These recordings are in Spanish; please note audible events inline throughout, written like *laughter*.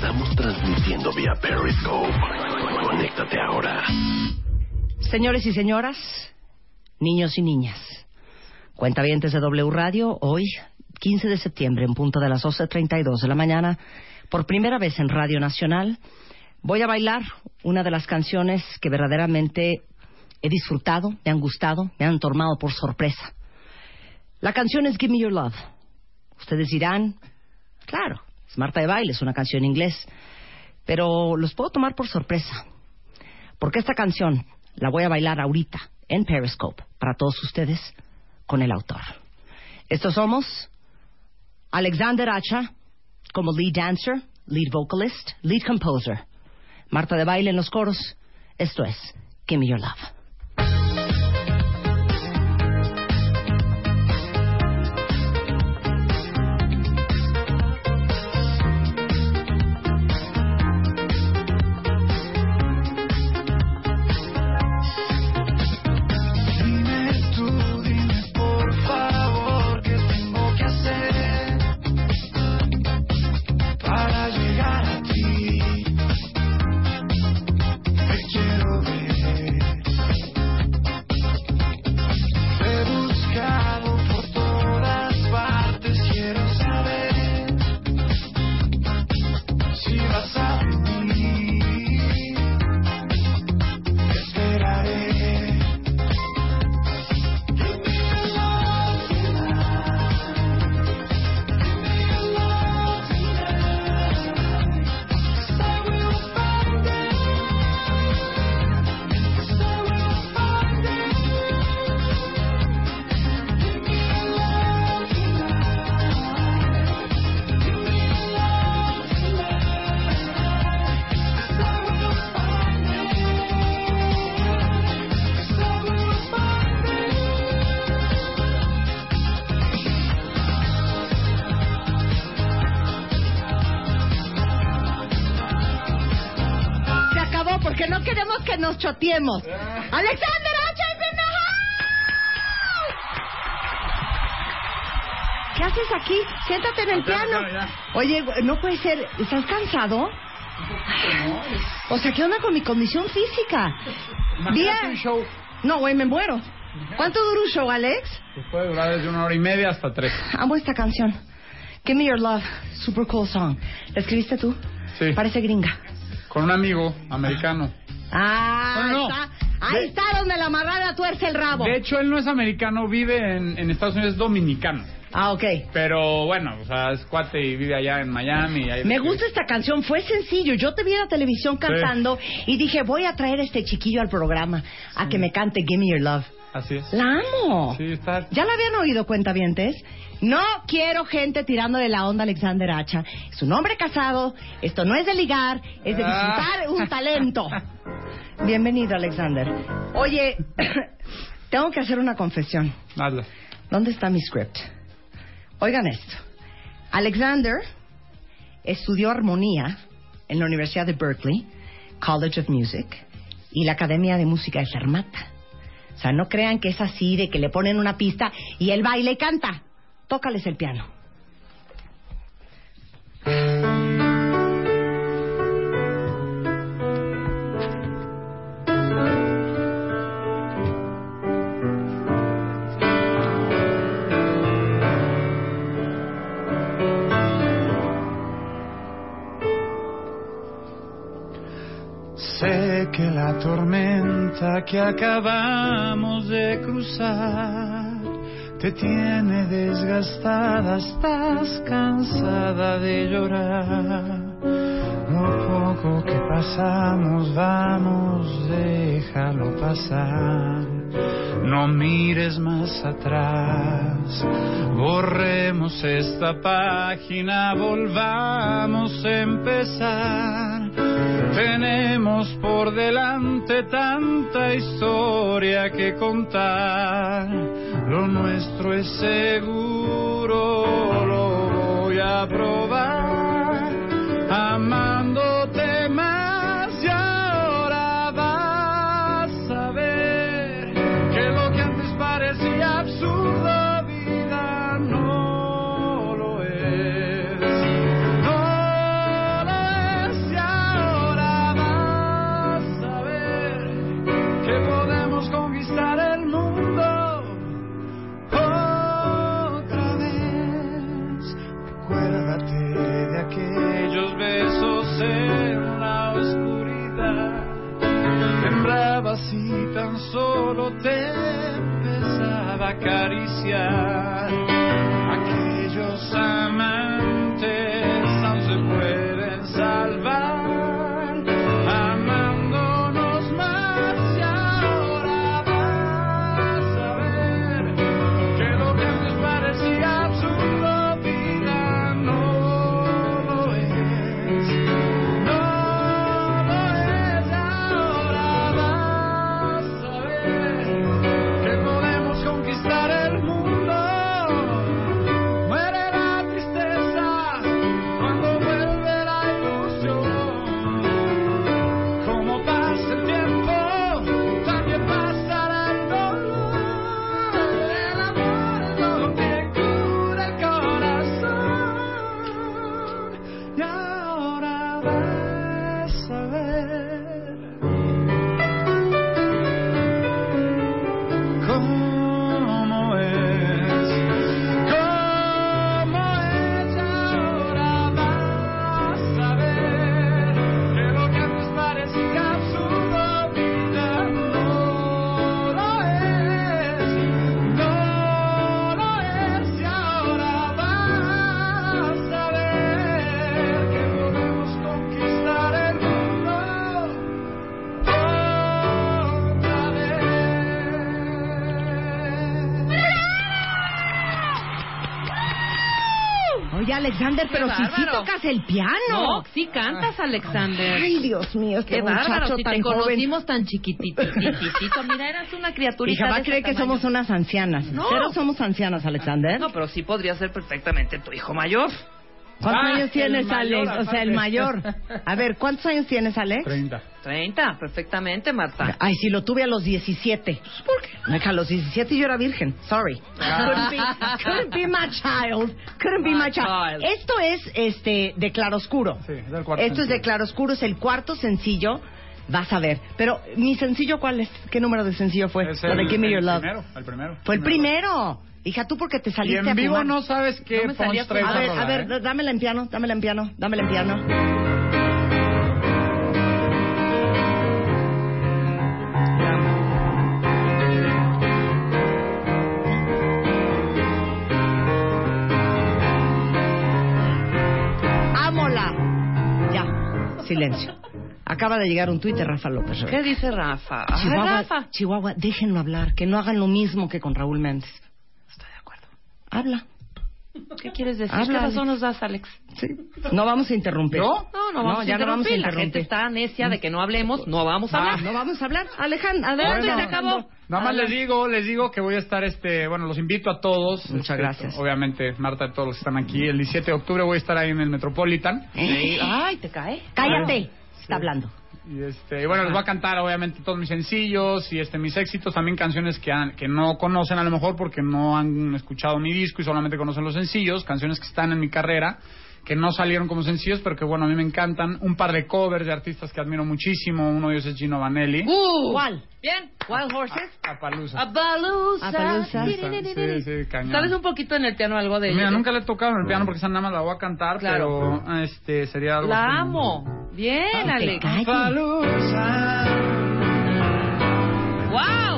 Estamos transmitiendo vía Periscope. Conéctate ahora. Señores y señoras, niños y niñas, cuentavientes de W Radio, hoy, 15 de septiembre, en punto de las 12.32 de la mañana, por primera vez en Radio Nacional, voy a bailar una de las canciones que verdaderamente he disfrutado, me han gustado, me han tomado por sorpresa. La canción es Give Me Your Love. Ustedes dirán, claro, Marta de Baile, es una canción en inglés, pero los puedo tomar por sorpresa, porque esta canción la voy a bailar ahorita en Periscope para todos ustedes con el autor. Estos somos Alexander Acha como lead dancer, lead vocalist, lead composer. Marta de Baile en los coros. Esto es Give Me Your Love. Porque no queremos que nos choteemos. Alexander in the house. ¿Qué haces aquí? Siéntate en el piano. Oye, no puede ser. ¿Estás cansado? O sea, ¿qué onda con mi condición física? Bien. No, güey, me muero. ¿Cuánto dura un show, Alex? Pues puede durar desde una hora y media hasta tres. Amo esta canción. Give Me Your Love, super cool song. ¿La escribiste tú? Sí. Parece gringa. Con un amigo americano. Ah, No, no. está. Ahí De- está donde la marrana tuerce el rabo. De hecho, él no es americano, vive en, en Estados Unidos, es dominicano. Ah, ok. Pero bueno, o sea, es cuate y vive allá en Miami. ahí- Me gusta esta canción, fue sencillo. Yo te vi en la televisión cantando y dije, voy a traer a este chiquillo al programa a que me cante Give Me Your Love. Así es. La amo. Sí, está. ¿Ya la habían oído, cuentavientes? No quiero gente tirando de la onda a Alexander Hacha. Es un hombre casado, esto no es de ligar, es de disfrutar Ah. un talento. *laughs* Bienvenido, Alexander. Oye, *coughs* tengo que hacer una confesión. Hazla. ¿Dónde está mi script? Oigan esto. Alexander estudió armonía en la Universidad de Berkeley, College of Music, y la Academia de Música de Fermata. O sea, no crean que es así de que le ponen una pista y él baila y canta. Tócales el piano. Que acabamos de cruzar te tiene desgastada, estás cansada de llorar. Lo poco que pasamos vamos de pasar. No mires más atrás, borremos esta página, volvamos a empezar. Tenemos por delante tanta historia que contar, lo nuestro es seguro, lo voy a probar, a Alexander, pero si sí bárbaro. tocas el piano. No, sí cantas, Alexander. Ay, Dios mío, este Qué bárbaro, muchacho si tan te joven. conocimos tan chiquititito. Mira, eras una criaturita a creer ese que somos unas ancianas. No. Cero somos ancianas, Alexander. No, pero sí podría ser perfectamente tu hijo mayor. ¿Cuántos Ah, años el tienes, mayor, Alex? O sea, el mayor. A ver, ¿cuántos años tienes, Alex? 30. 30, perfectamente, Marta. Ay, si lo tuve a los 17. ¿Por qué? Hija, a los 17 yo era virgen. Sorry. Couldn't be, couldn't be my child. Couldn't be my My child. child. Esto es este de claroscuro. Sí, es el cuarto Esto es de sencillo. claroscuro, es el cuarto sencillo. Vas a ver. Pero, ¿mi sencillo cuál es? ¿Qué número de sencillo fue? Es Lo de el, Give Me el Your Love. primero, el primero. Fue el primero. Hija, tú porque te Y saliste en vivo a no sabes qué No punch A ver, a ver, ¿eh? dámela en piano, dámela en piano, dámela en piano. ¡Ámola! Ya, silencio. Acaba de llegar un tuit de Rafa López. ¿Qué dice Rafa? Ay, Chihuahua, Rafa. Chihuahua, déjenlo hablar, que no hagan lo mismo que con Raúl Méndez. Habla. ¿Qué quieres decir? Habla, ¿Qué razón Alex. nos das, Alex? Sí. No vamos a interrumpir. ¿No? No, no vamos ya a no vamos a interrumpir. La gente está necia de que no hablemos. No vamos a Ah, hablar. no vamos a hablar. Alejandro, adelante, Bueno, se acabó. Nada más les digo, les digo que voy a estar, este, bueno, los invito a todos. Muchas este, gracias. Obviamente, Marta, a todos los que están aquí. El 17 de octubre voy a estar ahí en el Metropolitan. Sí. Ay, ¿te cae? Cállate. Está hablando. Y este, y bueno, les voy a cantar obviamente todos mis sencillos y este mis éxitos, también canciones que, han- que no conocen a lo mejor porque no han escuchado mi disco y solamente conocen los sencillos, canciones que están en mi carrera, que no salieron como sencillos, pero que bueno, a mí me encantan. Un par de covers de artistas que admiro muchísimo, uno de ellos es Gino Vanelli. Uh, ¿Cuál? Bien. Wild Horses. A Palusa. Apalusa. Apalusa. Sí, sí, cañón. ¿Sabes un poquito en el piano algo de Mira, ella? nunca le he tocado en el piano porque esa nada más la voy a cantar, Claro. pero este sería algo La como- amo. Bien, Alex. calles. Palusa. ¡Wow!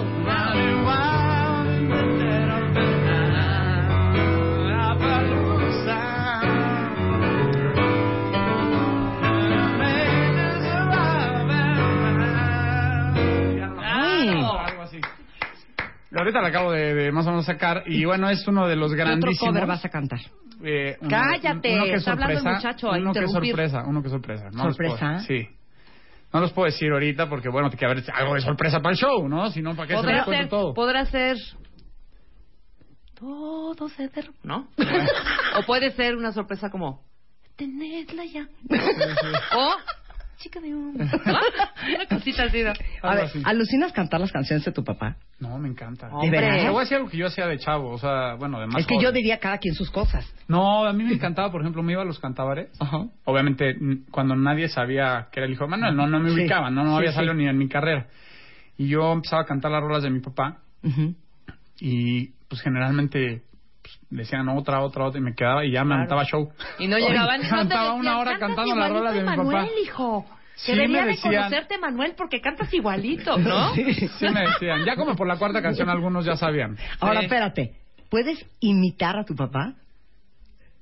Ahorita la acabo de, de más o menos sacar y bueno, es uno de los ¿Qué otro grandísimos. cover vas a cantar? Eh, uno- Cállate, uno que es está hablando el sorpresa, muchacho, a Uno que sorpresa, uno que es sorpresa. No los ¿Sorpresa? puedo- sí. No los puedo decir ahorita porque, bueno, tiene que haber algo de sorpresa para el show, ¿no? Si no, ¿para qué se ser, todo? podrá ser. Todo se derrumba, ¿no? *laughs* o puede ser una sorpresa como. Tenedla ya. o. Chica de. ¿no? *laughs* Una cosita así. ¿no? A ver, así. ¿alucinas cantar las canciones de tu papá? No, me encanta. ¿De veras? Te voy a decir algo que yo hacía de chavo, o sea, bueno, de más es que joven. yo diría cada quien sus cosas. No, a mí me encantaba, por ejemplo, me iba a los cantabares. Ajá. Obviamente, cuando nadie sabía que era el hijo de Manuel, no, no me Sí. ubicaban, no, no Sí, había sí. salido ni en mi carrera. Y yo empezaba a cantar las rolas de mi papá y pues generalmente decían otra, otra, otra y me quedaba y ya me aventaba show. Y no llegaban. *laughs* y no Cantaba decían, una hora "Cantas cantando igualito rolas de mi Manuel, papá. hijo. Sí, Debería me de decían. conocerte, Manuel, porque cantas igualito, ¿no? Sí me decían, ya como por la cuarta canción algunos ya sabían. Ahora, Sí. espérate. ¿Puedes imitar a tu papá?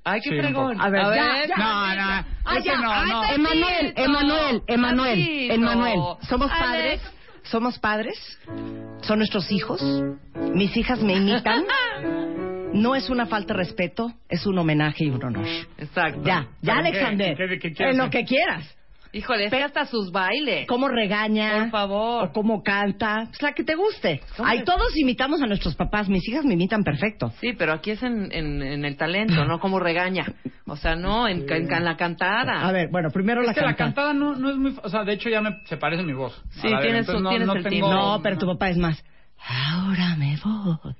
Ay, qué Sí, un fregón. poco. A ver, ya, ya. No, no, Ah, ese ya. no, Ah, no. Emanuel, Emanuel, Emanuel. Emanuel. Somos Alex. padres. Somos padres. Son nuestros hijos. Mis hijas me imitan. *laughs* No es una falta de respeto, es un homenaje y un honor. Exacto. Ya, ya. Alexander. ¿En qué- de qué quieres en lo que quieras. Híjole, es que hasta sus bailes. Cómo regaña. Por favor. O cómo canta. Pues la que te guste. ¿Cómo Ay, que- todos imitamos a nuestros papás. Mis hijas me imitan perfecto. Sí, pero aquí es en, en, en el talento, no como regaña. O sea, no, en, en, en la cantada. A ver, bueno, primero la Es que la canta. cantada no, no es muy... O sea, de hecho ya me, se parece mi voz. Sí, la tienes entonces su- no, tienes no el tengo-. No, pero tu papá es más. Ahora me voy.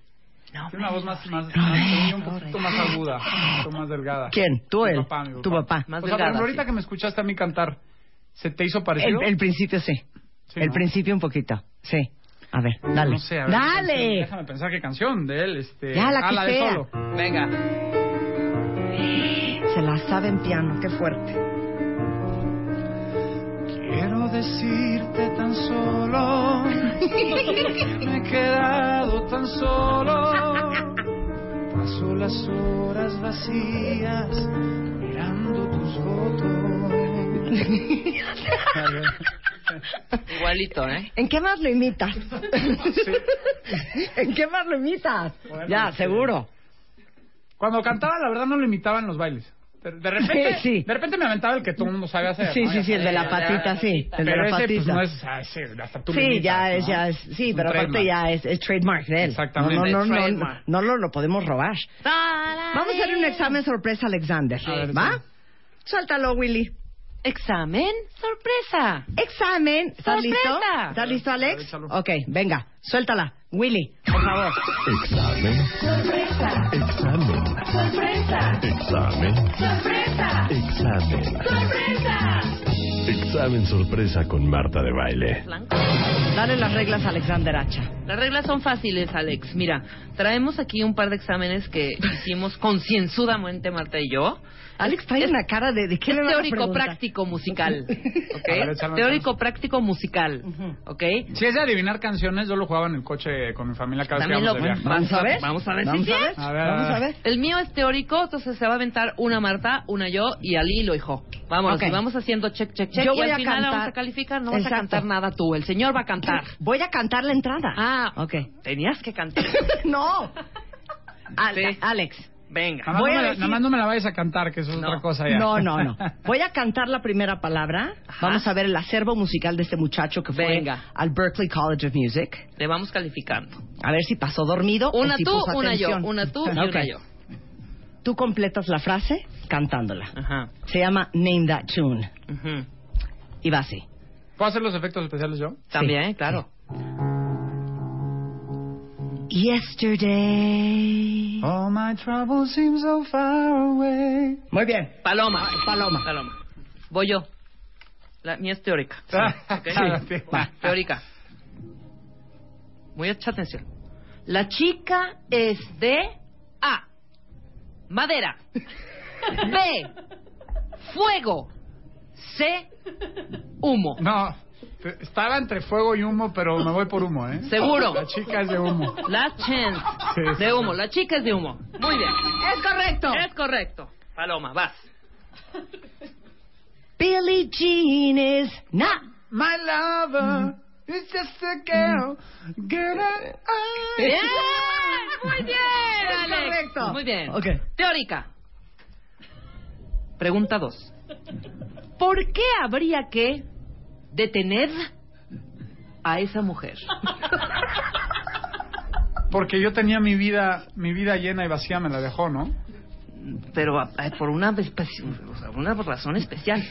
No, Tiene una voz más, más, más un poquito más aguda, un poquito más delgada. ¿Quién? ¿Tú, Mi él? papá, mi Tu papá. Más o sea, delgada, ahorita sí. que me escuchaste a mí cantar, ¿se te hizo parecido? El, el principio sí. Sí, el ¿no? principio un poquito. Sí. A ver, dale. No sé, a ver, dale. Déjame pensar qué canción de él. Este... Ya, la ah, que la de sea. solo. Venga. Se la sabe en piano, qué fuerte. Quiero decirte tan solo *laughs* me he quedado tan solo. Paso las horas vacías mirando tus fotos. *laughs* Igualito, ¿eh? ¿En qué más lo imitas? ¿En qué más lo imitas? Bueno, ya, seguro. Cuando cantaba, la verdad, no lo imitaba en los bailes. De, de repente, Sí, *laughs* sí. de repente me aventaba el que todo el mundo sabe hacer. Sí, ¿no? sí, sí, el de la sabes, patita, sí. El de Pero la ese, pues, patita. no es... ah, ese, hasta tú Sí, ya es, ¿no? ya es, sí, pero aparte trademark. ya es, es trademark de él. Exactamente. No, no, no, no, lo, lo podemos robar. Vamos a hacer un examen sorpresa, Alexander. Ver, ¿Va? sí. Suéltalo, Willy. Examen, sorpresa. Examen. ¿Estás ¡Sorpresa! listo? ¿Estás listo, Alex? ver. Ok, venga, suéltala. Willy, por favor. Examen. Examen. Examen. Examen. Examen sorpresa con Marta de baile. Dale las reglas a Alexander Hacha. Las reglas son fáciles, Alex. Mira, traemos aquí un par de exámenes que hicimos concienzudamente Marta y yo. Alex trae Es- una cara de, de qué Es le teórico práctico musical, *laughs* ¿ok? Ver, teórico práctico musical, ¿ok? Si es de adivinar canciones, yo lo jugaba en el coche con mi familia cada vez que lo- de viaje. Vamos a ver. Vamos a ver Vamos si a sí ver. es. A ver, Vamos a ver. El mío es teórico, entonces se va a aventar una Marta, una yo y al hilo, hijo. Vámonos, Ok. y vamos haciendo check, check, check. Yo y voy al a final cantar- vamos a calificar, no vas Exacto. a cantar nada tú, el señor va a cantar. *laughs* Voy a cantar la entrada. Ah, ok. Tenías que cantar. *laughs* no. Al- Sí. Alex. Venga. Nada más, Voy no a me, decir- nada más no me la vayas a cantar, que eso es No. otra cosa ya. No, no, no. *laughs* Voy a cantar la primera palabra. Ajá. Vamos a ver el acervo musical de este muchacho que fue Venga. al Berklee College of Music. Le vamos calificando. A ver si pasó dormido Una o si tú, puso una yo. atención. Una tú y *laughs* una yo. Tú completas la frase cantándola. Ajá. Se llama Name That Tune. Y va así. ¿Puedo hacer los efectos especiales yo? También, claro. Yesterday. All my troubles seem so far away. Muy bien. Paloma. Paloma. Paloma. Voy yo. La mía es teórica. *laughs* ¿ok? Sí. Va, teórica. Mucha atención. La chica es de A. Madera. *laughs* B. Fuego. C. Humo. No, estaba entre fuego y humo, pero me voy por humo, ¿eh? Seguro. La chica es de humo. Last chance. Sí, sí, De humo. La chica es de humo. Muy bien. Es correcto. Es correcto. Paloma, vas. Billie Jean is not. My lover It's just a girl. Girl, I- Bien, muy bien, Es Alex. correcto. Muy bien. Ok. Teórica. Pregunta 2. ¿Por qué habría que detener a esa mujer? Porque yo tenía mi vida, mi vida llena y vacía, me la dejó, ¿no? Pero a- a- por una, sea, una razón especial.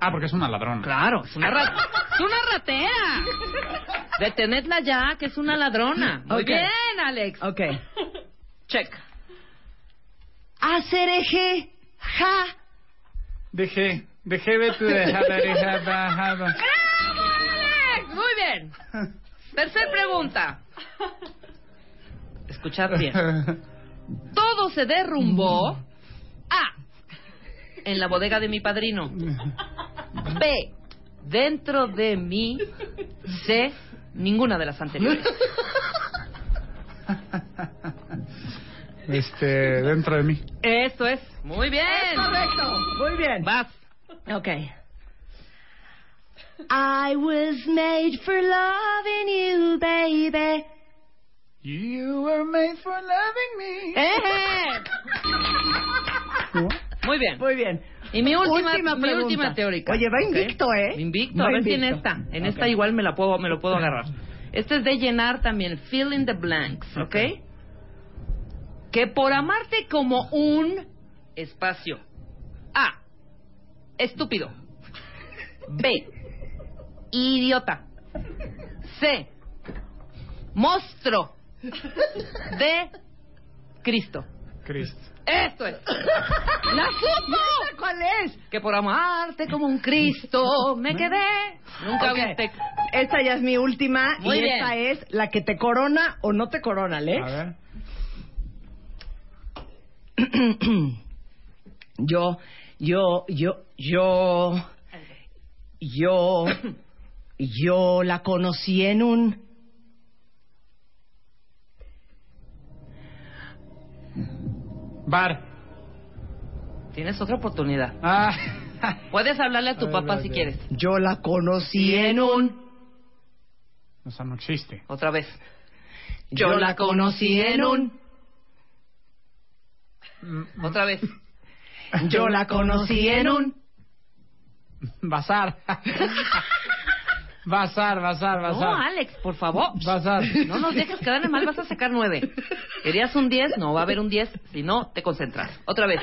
Ah, porque es una ladrona. Claro, es una, ra- es una ratera. Detenedla ya, que es una ladrona. Muy bien, Alex. Ok. Check. Hacer eje, ja. Dejé, dejé, deja. *laughs* ¡Bravo, Alex! Muy bien. Tercer pregunta. Escuchad bien. Todo se derrumbó. A. En la bodega de mi padrino. B. Dentro de mí. C. Ninguna de las anteriores. Este, dentro de mí. Eso es. Muy bien. Correcto. Muy bien. Vas. Ok. I was made for loving you, baby. You were made for loving me. ¡Eh! Muy bien. Muy bien. Y mi última, Última mi pregunta. última teórica. Oye, va invicto. ¿eh? Invicto. Va a ver si en invicto. esta. En esta igual me la puedo, me lo puedo agarrar. Este es de llenar también. Fill in the blanks, ¿ok? Que por amarte como un espacio. A. Estúpido. B. Idiota. C. Monstruo. D. Cristo. Cristo. Esto es. ¡La supo! ¿Cuál es? Que por amarte como un Cristo me quedé. Nunca Ok. viste. Esta ya es mi última Muy y bien. esta es la que te corona o no te corona, A Alex. ver. *clears throat* yo, yo, yo, yo, yo, yo la conocí en un... Bar. Tienes otra oportunidad. Ah. Puedes hablarle a tu A ver, papá si quieres. Yo la conocí en un... O sea, no existe. Otra vez. Yo la conocí en un... Otra vez. Yo la conocí en un... Bazar. Bazar, bazar, No, bazar. Alex, por favor. Bazar. No nos dejes quedar mal, vas a sacar nueve. ¿Querías un diez? No va a haber un diez. Si no, te concentras. Otra vez.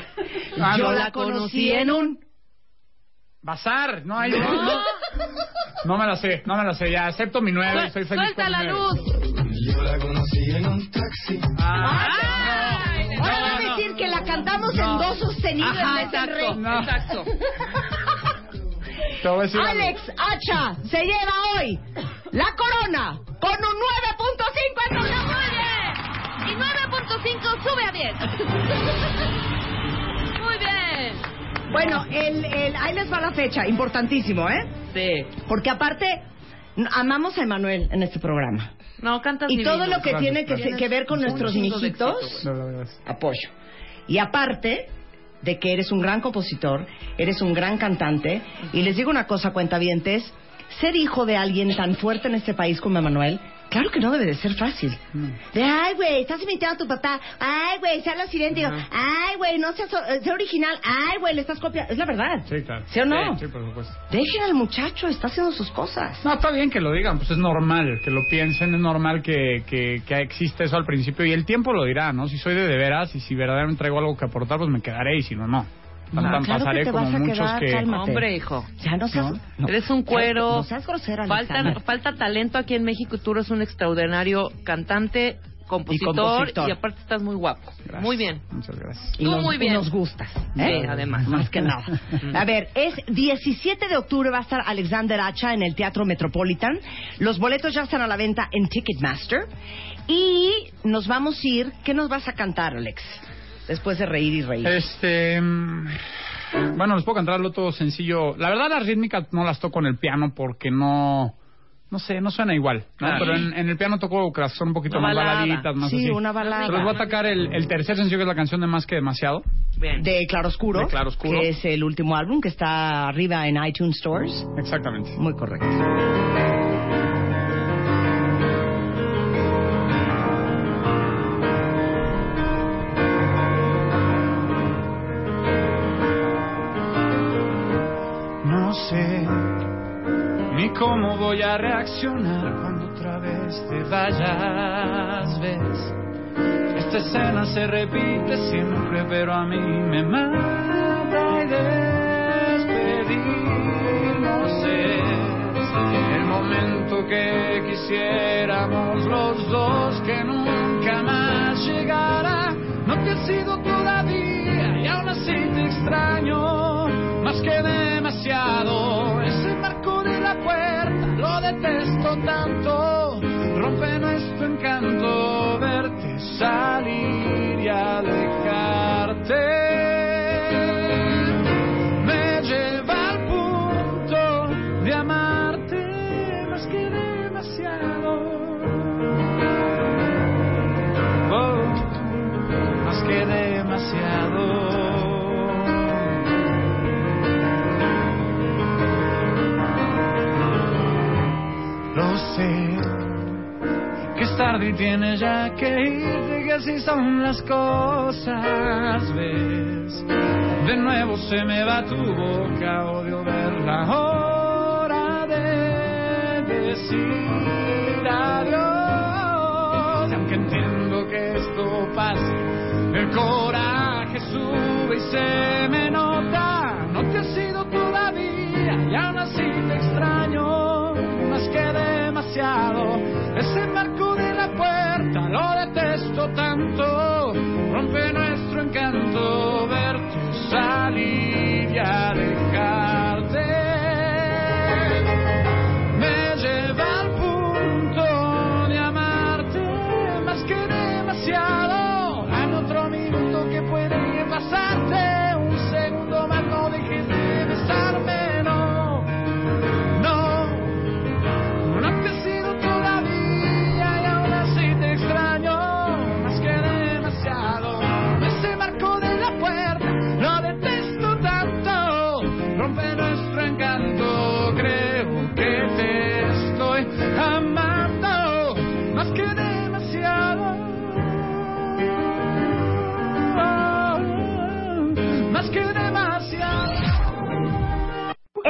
Ah, Yo no. la conocí en un... Bazar. No hay. No. No me la sé, no me la sé. Ya acepto mi nueve. Soy feliz Suelta con la mi luz. Yo la conocí en un taxi. Ah, Ay, Ahora va a no, no. decir que la cantamos en No. dos sostenidos Ajá, en vez No. exacto. Alex Hacha se lleva hoy la corona con un 9.5 en Muy bien. Y 9.5 sube a 10. *laughs* Muy bien. Bueno, el, el, ahí les va la fecha, importantísimo, ¿eh? Sí. Porque aparte, amamos a Emanuel en este programa. No, cantas Y todo lo que Gracias, tiene que, gracias. que ver con nuestros mijitos, apoyo. Y aparte de que eres un gran compositor, eres un gran cantante, y les digo una cosa, cuentavientes, ser hijo de alguien tan fuerte en este país como Emanuel, claro que no debe de ser fácil. De, ay, güey, estás imitando a tu papá. Ay, güey, sea lo siguiente. Digo, ay, güey, no seas eh, sea original. Ay, güey, le estás copiando. Es la verdad. Sí, claro. ¿Sí o no? Sí, por supuesto. Dejen al muchacho, está haciendo sus cosas. No, está bien que lo digan, pues es normal que lo piensen, es normal que, que, que exista eso al principio y el tiempo lo dirá, ¿no? Si soy de de veras y si verdaderamente traigo algo que aportar, pues me quedaré y si no, no. No, Tan- claro pasaré que te como vas a muchos quedar, que... Cálmate. Hombre, hijo. Ya no seas... ¿No? no. Eres un cuero. No seas grosera, Falta, falta talento aquí en México. Tú eres un extraordinario cantante, compositor y, compositor. aparte estás muy guapo. Gracias. Muy bien. Muchas gracias. Y Tú nos, muy y bien. nos gustas. Sí, ¿eh? además. Más que nada. *laughs* A ver, es 17 de octubre va a estar Alexander Hacha en el Teatro Metropolitan. Los boletos ya están a la venta en Ticketmaster. Y nos vamos a ir. ¿Qué nos vas a cantar, Alex? Después de reír y reír. Este... mm, Bueno, les puedo cantar el otro sencillo. La verdad, las rítmicas no las toco en el piano porque no... No sé, no suena igual, ¿no? Claro. Pero en, en el piano toco que son un poquito Una más balada. baladitas, más sí, así. una balada. Pero les voy a atacar el, el tercer sencillo que es la canción de Más que Demasiado. Bien. De Claroscuro. De Claroscuro. Que es el último álbum que está arriba en iTunes Stores. Exactamente. Muy correcto. Cómo voy a reaccionar cuando otra vez te vayas, ves. Esta escena se repite siempre, pero a mí me mata y despedirnos es el momento que quisiéramos los dos que nunca más llegara. No te he sido todavía y aún así te extraño tanto. Rompe nuestro encanto verte salir y tienes ya que irte, que así son las cosas, ves. De nuevo se me va tu boca, odio ver la hora de decir adiós. Y aunque entiendo que esto pase, el coraje sube y se me nota. Tanto.